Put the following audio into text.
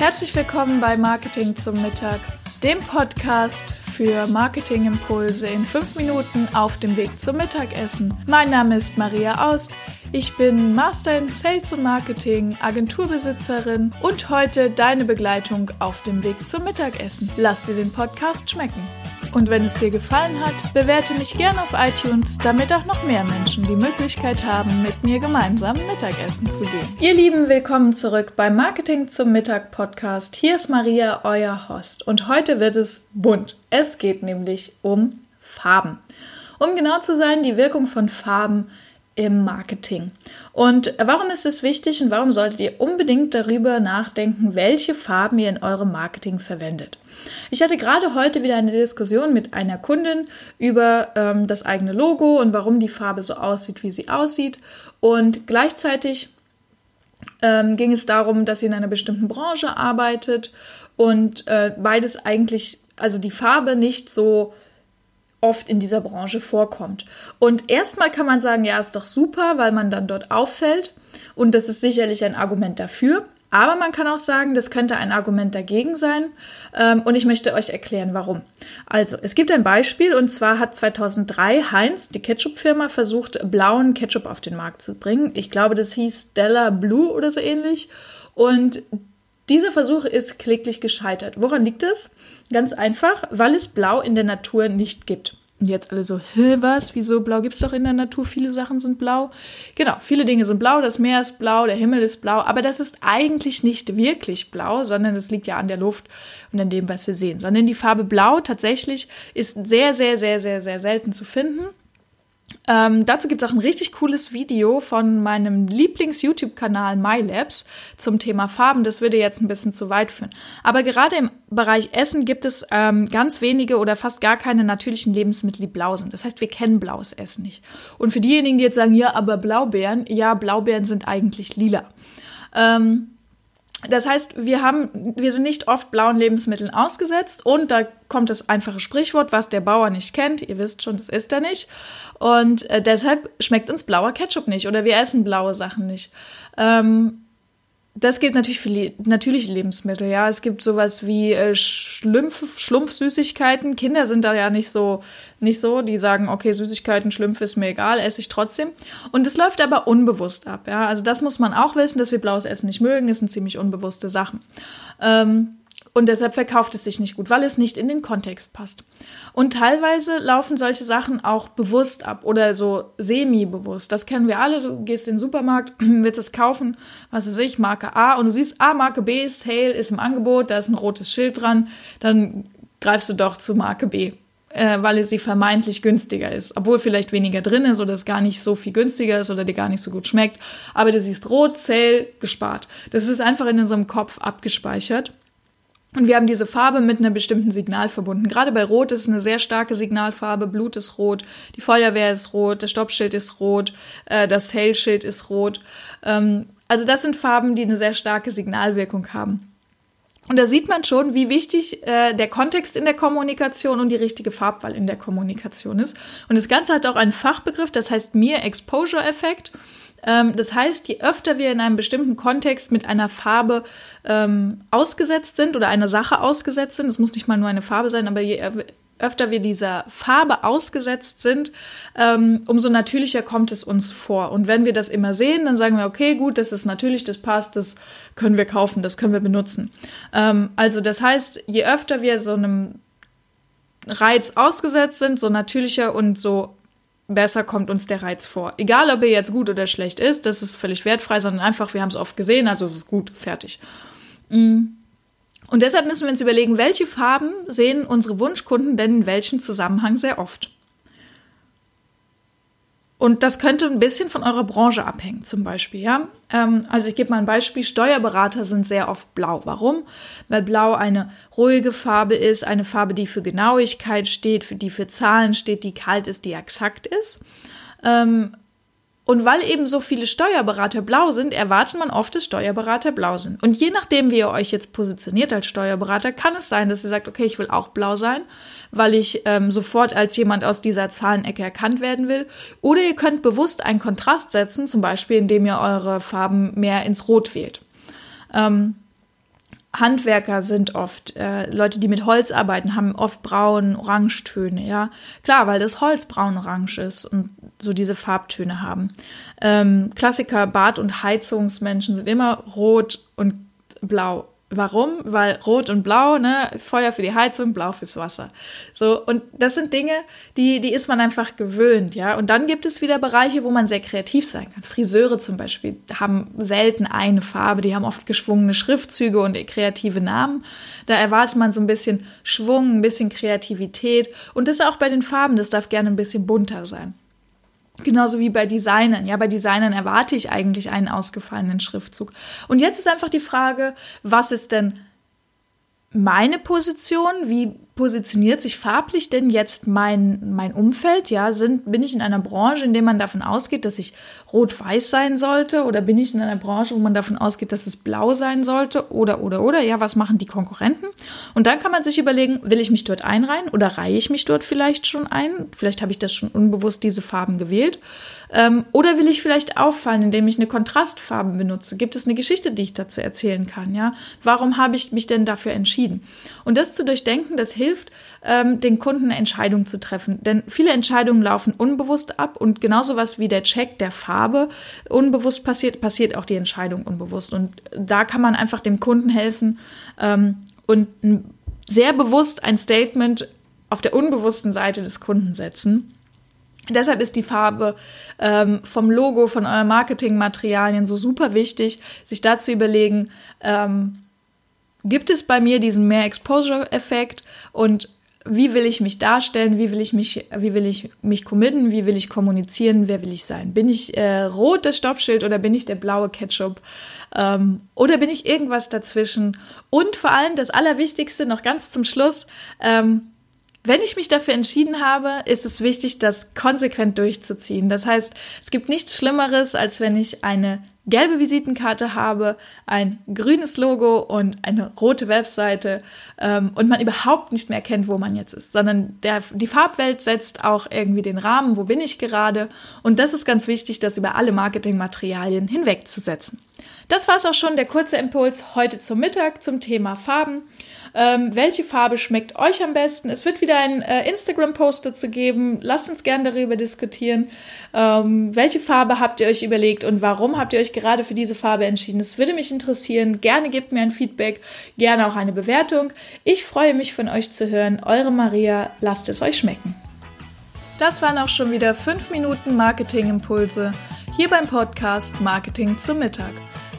Herzlich willkommen bei Marketing zum Mittag, dem Podcast für Marketingimpulse in fünf Minuten auf dem Weg zum Mittagessen. Mein Name ist Maria Aust. Ich bin Master in Sales und Marketing, Agenturbesitzerin und heute deine Begleitung auf dem Weg zum Mittagessen. Lass dir den Podcast schmecken. Und wenn es dir gefallen hat, bewerte mich gerne auf iTunes, damit auch noch mehr Menschen die Möglichkeit haben, mit mir gemeinsam Mittagessen zu gehen. Ihr Lieben, willkommen zurück beim Marketing zum Mittag Podcast. Hier ist Maria, euer Host. Und heute wird es bunt. Es geht nämlich um Farben. Um genau zu sein, die Wirkung von Farben im Marketing. Und warum ist es wichtig und warum solltet ihr unbedingt darüber nachdenken, welche Farben ihr in eurem Marketing verwendet? Ich hatte gerade heute wieder eine Diskussion mit einer Kundin über ähm, das eigene Logo und warum die Farbe so aussieht, wie sie aussieht. Und gleichzeitig ähm, ging es darum, dass sie in einer bestimmten Branche arbeitet und äh, beides eigentlich, also die Farbe nicht so oft in dieser Branche vorkommt. Und erstmal kann man sagen, ja, ist doch super, weil man dann dort auffällt. Und das ist sicherlich ein Argument dafür. Aber man kann auch sagen, das könnte ein Argument dagegen sein. Ähm, und ich möchte euch erklären, warum. Also, es gibt ein Beispiel und zwar hat 2003 Heinz, die Ketchup-Firma, versucht, blauen Ketchup auf den Markt zu bringen. Ich glaube, das hieß Stella Blue oder so ähnlich. Und dieser Versuch ist kläglich gescheitert. Woran liegt es? Ganz einfach, weil es Blau in der Natur nicht gibt. Und jetzt alle so, hä, was? Wieso blau gibt es doch in der Natur? Viele Sachen sind blau. Genau, viele Dinge sind blau, das Meer ist blau, der Himmel ist blau, aber das ist eigentlich nicht wirklich blau, sondern das liegt ja an der Luft und an dem, was wir sehen. Sondern die Farbe blau tatsächlich ist sehr, sehr, sehr, sehr, sehr selten zu finden. Ähm, dazu gibt es auch ein richtig cooles Video von meinem Lieblings-YouTube-Kanal MyLabs zum Thema Farben. Das würde jetzt ein bisschen zu weit führen. Aber gerade im Bereich Essen gibt es ähm, ganz wenige oder fast gar keine natürlichen Lebensmittel, die blau sind. Das heißt, wir kennen blaues Essen nicht. Und für diejenigen, die jetzt sagen, ja, aber Blaubeeren, ja, Blaubeeren sind eigentlich lila. Ähm, das heißt, wir haben, wir sind nicht oft blauen Lebensmitteln ausgesetzt und da kommt das einfache Sprichwort, was der Bauer nicht kennt. Ihr wisst schon, das ist er nicht. Und äh, deshalb schmeckt uns blauer Ketchup nicht oder wir essen blaue Sachen nicht. Ähm, das gilt natürlich für le natürliche Lebensmittel. Ja, es gibt sowas wie äh, Schlumpf, Schlumpfsüßigkeiten. Kinder sind da ja nicht so, nicht so. Die sagen, okay, Süßigkeiten, Schlümpfe ist mir egal, esse ich trotzdem. Und es läuft aber unbewusst ab. Ja, also das muss man auch wissen, dass wir blaues Essen nicht mögen. Das sind ziemlich unbewusste Sachen. Ähm, und deshalb verkauft es sich nicht gut, weil es nicht in den Kontext passt. Und teilweise laufen solche Sachen auch bewusst ab oder so semi-bewusst. Das kennen wir alle. Du gehst in den Supermarkt, willst es kaufen, was weiß ich, Marke A und du siehst, A, Marke B, Sale ist im Angebot, da ist ein rotes Schild dran, dann greifst du doch zu Marke B, äh, weil sie vermeintlich günstiger ist. Obwohl vielleicht weniger drin ist oder es gar nicht so viel günstiger ist oder dir gar nicht so gut schmeckt. Aber du siehst rot, Sale, gespart. Das ist einfach in unserem Kopf abgespeichert. Und wir haben diese Farbe mit einer bestimmten Signal verbunden. Gerade bei Rot ist eine sehr starke Signalfarbe. Blut ist rot, die Feuerwehr ist rot, das Stoppschild ist rot, äh, das Hellschild ist rot. Ähm, also das sind Farben, die eine sehr starke Signalwirkung haben. Und da sieht man schon, wie wichtig äh, der Kontext in der Kommunikation und die richtige Farbwahl in der Kommunikation ist. Und das Ganze hat auch einen Fachbegriff, das heißt Mere Exposure Effekt. Ähm, das heißt, je öfter wir in einem bestimmten Kontext mit einer Farbe ähm, ausgesetzt sind oder einer Sache ausgesetzt sind, es muss nicht mal nur eine Farbe sein, aber je öfter wir dieser Farbe ausgesetzt sind, ähm, umso natürlicher kommt es uns vor. Und wenn wir das immer sehen, dann sagen wir, okay, gut, das ist natürlich, das passt, das können wir kaufen, das können wir benutzen. Ähm, also das heißt, je öfter wir so einem Reiz ausgesetzt sind, so natürlicher und so besser kommt uns der Reiz vor. Egal, ob er jetzt gut oder schlecht ist, das ist völlig wertfrei, sondern einfach, wir haben es oft gesehen, also es ist gut, fertig. Mm. Und deshalb müssen wir uns überlegen, welche Farben sehen unsere Wunschkunden denn in welchem Zusammenhang sehr oft. Und das könnte ein bisschen von eurer Branche abhängen, zum Beispiel. Ja? Ähm, also ich gebe mal ein Beispiel. Steuerberater sind sehr oft blau. Warum? Weil blau eine ruhige Farbe ist, eine Farbe, die für Genauigkeit steht, für die für Zahlen steht, die kalt ist, die exakt ist. Ähm, und weil eben so viele Steuerberater blau sind, erwartet man oft, dass Steuerberater blau sind. Und je nachdem, wie ihr euch jetzt positioniert als Steuerberater, kann es sein, dass ihr sagt, okay, ich will auch blau sein, weil ich ähm, sofort als jemand aus dieser Zahlenecke erkannt werden will. Oder ihr könnt bewusst einen Kontrast setzen, zum Beispiel indem ihr eure Farben mehr ins Rot wählt. Ähm, Handwerker sind oft, äh, Leute, die mit Holz arbeiten, haben oft braun, Orangetöne, ja. Klar, weil das Holz braun-orange ist und so diese Farbtöne haben. Ähm, Klassiker, Bad- und Heizungsmenschen sind immer rot und blau. Warum? Weil Rot und Blau, ne, Feuer für die Heizung, Blau fürs Wasser. So, und das sind Dinge, die, die ist man einfach gewöhnt, ja. Und dann gibt es wieder Bereiche, wo man sehr kreativ sein kann. Friseure zum Beispiel haben selten eine Farbe, die haben oft geschwungene Schriftzüge und kreative Namen. Da erwartet man so ein bisschen Schwung, ein bisschen Kreativität. Und das auch bei den Farben, das darf gerne ein bisschen bunter sein. Genauso wie bei Designern. Ja, bei Designern erwarte ich eigentlich einen ausgefallenen Schriftzug. Und jetzt ist einfach die Frage, was ist denn meine Position? Wie positioniert sich farblich denn jetzt mein, mein Umfeld? Ja, sind, bin ich in einer Branche, in der man davon ausgeht, dass ich rot-weiß sein sollte? Oder bin ich in einer Branche, wo man davon ausgeht, dass es blau sein sollte? Oder, oder, oder? Ja, was machen die Konkurrenten? Und dann kann man sich überlegen, will ich mich dort einreihen oder reihe ich mich dort vielleicht schon ein? Vielleicht habe ich das schon unbewusst diese Farben gewählt. Ähm, oder will ich vielleicht auffallen, indem ich eine Kontrastfarbe benutze? Gibt es eine Geschichte, die ich dazu erzählen kann? Ja, warum habe ich mich denn dafür entschieden? Und das zu durchdenken, das hilft, ähm, den Kunden eine Entscheidung zu treffen. Denn viele Entscheidungen laufen unbewusst ab und genauso was wie der Check der Farbe unbewusst passiert, passiert auch die Entscheidung unbewusst. Und da kann man einfach dem Kunden helfen ähm, und sehr bewusst ein Statement auf der unbewussten Seite des Kunden setzen Deshalb ist die Farbe ähm, vom Logo, von euren Marketingmaterialien so super wichtig, sich da zu überlegen, ähm, gibt es bei mir diesen mehr Exposure-Effekt und wie will ich mich darstellen, wie will ich mich, wie will ich mich committen, wie will ich kommunizieren, wer will ich sein? Bin ich äh, rot das Stoppschild oder bin ich der blaue Ketchup? Ähm, oder bin ich irgendwas dazwischen? Und vor allem das Allerwichtigste noch ganz zum Schluss, ähm, wenn ich mich dafür entschieden habe, ist es wichtig, das konsequent durchzuziehen. Das heißt, es gibt nichts Schlimmeres, als wenn ich eine gelbe Visitenkarte habe, ein grünes Logo und eine rote Webseite ähm, und man überhaupt nicht mehr erkennt, wo man jetzt ist, sondern der, die Farbwelt setzt auch irgendwie den Rahmen, wo bin ich gerade und das ist ganz wichtig, das über alle Marketingmaterialien hinwegzusetzen. Das war es auch schon, der kurze Impuls heute zum Mittag zum Thema Farben. Ähm, welche Farbe schmeckt euch am besten? Es wird wieder ein äh, Instagram-Post dazu geben. Lasst uns gerne darüber diskutieren. Ähm, welche Farbe habt ihr euch überlegt und warum habt ihr euch gerade für diese Farbe entschieden? Das würde mich interessieren. Gerne gebt mir ein Feedback, gerne auch eine Bewertung. Ich freue mich von euch zu hören. Eure Maria, lasst es euch schmecken. Das waren auch schon wieder 5 Minuten Marketing-Impulse hier beim Podcast Marketing zum Mittag.